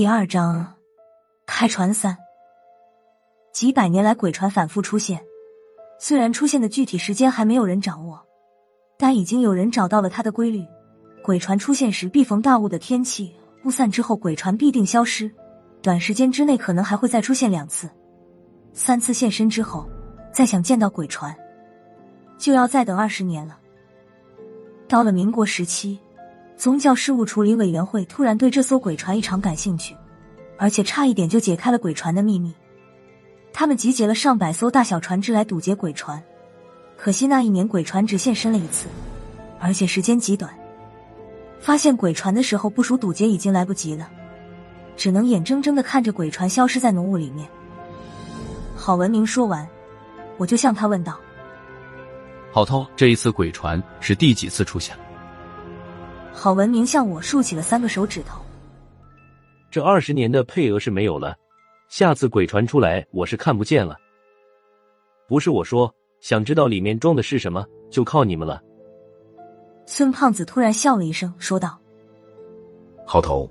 第二章，开船三。几百年来，鬼船反复出现，虽然出现的具体时间还没有人掌握，但已经有人找到了它的规律。鬼船出现时，必逢大雾的天气，雾散之后，鬼船必定消失，短时间之内可能还会再出现两次、三次现身之后，再想见到鬼船，就要再等二十年了。到了民国时期。宗教事务处理委员会突然对这艘鬼船异常感兴趣，而且差一点就解开了鬼船的秘密。他们集结了上百艘大小船只来堵截鬼船，可惜那一年鬼船只现身了一次，而且时间极短。发现鬼船的时候，部署堵截已经来不及了，只能眼睁睁的看着鬼船消失在浓雾里面。郝文明说完，我就向他问道：“郝涛，这一次鬼船是第几次出现了？”郝文明向我竖起了三个手指头。这二十年的配额是没有了，下次鬼船出来我是看不见了。不是我说，想知道里面装的是什么，就靠你们了。孙胖子突然笑了一声，说道：“郝头，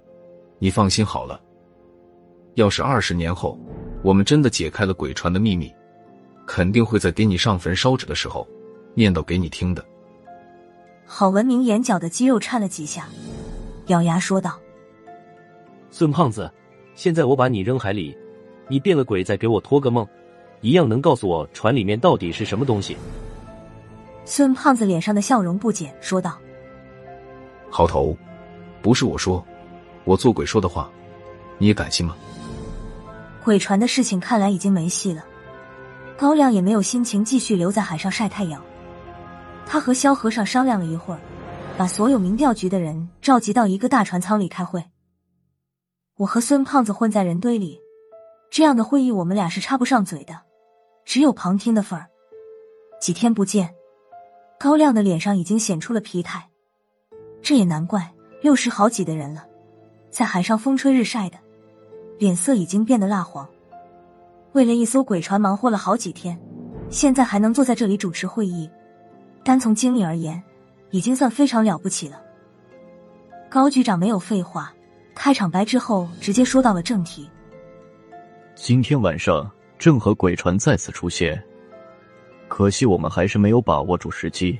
你放心好了。要是二十年后我们真的解开了鬼船的秘密，肯定会在给你上坟烧纸的时候念叨给你听的。”郝文明眼角的肌肉颤了几下，咬牙说道：“孙胖子，现在我把你扔海里，你变了鬼再给我托个梦，一样能告诉我船里面到底是什么东西。”孙胖子脸上的笑容不减，说道：“郝头，不是我说，我做鬼说的话，你也敢信吗？”鬼船的事情看来已经没戏了，高亮也没有心情继续留在海上晒太阳。他和萧和尚商量了一会儿，把所有民调局的人召集到一个大船舱里开会。我和孙胖子混在人堆里，这样的会议我们俩是插不上嘴的，只有旁听的份儿。几天不见，高亮的脸上已经显出了疲态。这也难怪，六十好几的人了，在海上风吹日晒的，脸色已经变得蜡黄。为了一艘鬼船忙活了好几天，现在还能坐在这里主持会议。单从经历而言，已经算非常了不起了。高局长没有废话，开场白之后直接说到了正题。今天晚上正和鬼船再次出现，可惜我们还是没有把握住时机，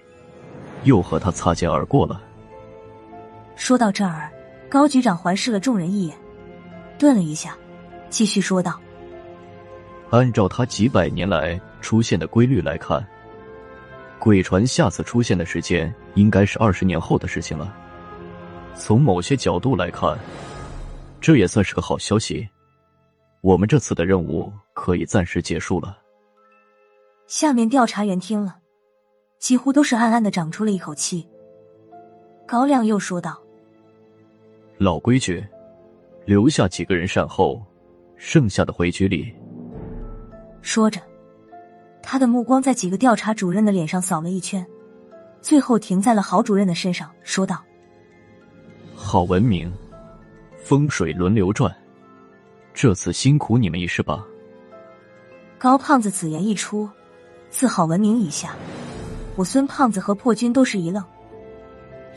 又和他擦肩而过了。说到这儿，高局长环视了众人一眼，顿了一下，继续说道：“按照他几百年来出现的规律来看。”鬼船下次出现的时间应该是二十年后的事情了。从某些角度来看，这也算是个好消息。我们这次的任务可以暂时结束了。下面调查员听了，几乎都是暗暗的长出了一口气。高亮又说道：“老规矩，留下几个人善后，剩下的回局里。”说着。他的目光在几个调查主任的脸上扫了一圈，最后停在了郝主任的身上，说道：“郝文明，风水轮流转，这次辛苦你们一试吧。”高胖子此言一出，自郝文明以下，我孙胖子和破军都是一愣。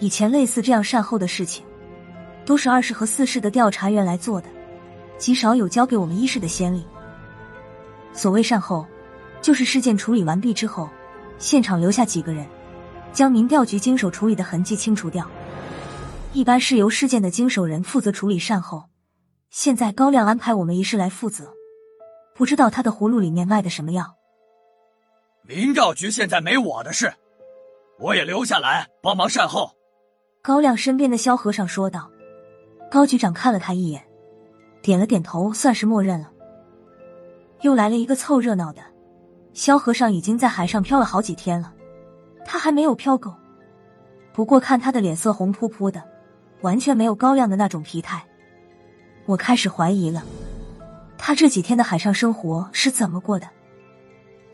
以前类似这样善后的事情，都是二世和四世的调查员来做的，极少有交给我们一世的先例。所谓善后。就是事件处理完毕之后，现场留下几个人，将民调局经手处理的痕迹清除掉。一般是由事件的经手人负责处理善后。现在高亮安排我们一事来负责，不知道他的葫芦里面卖的什么药。民调局现在没我的事，我也留下来帮忙善后。高亮身边的萧和尚说道。高局长看了他一眼，点了点头，算是默认了。又来了一个凑热闹的。萧和尚已经在海上漂了好几天了，他还没有漂够。不过看他的脸色红扑扑的，完全没有高亮的那种疲态。我开始怀疑了，他这几天的海上生活是怎么过的，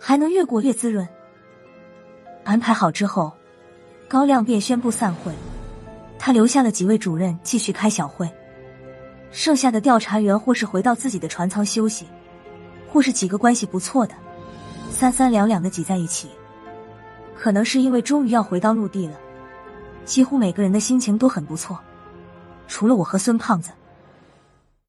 还能越过越滋润？安排好之后，高亮便宣布散会，他留下了几位主任继续开小会，剩下的调查员或是回到自己的船舱休息，或是几个关系不错的。三三两两的挤在一起，可能是因为终于要回到陆地了，几乎每个人的心情都很不错，除了我和孙胖子。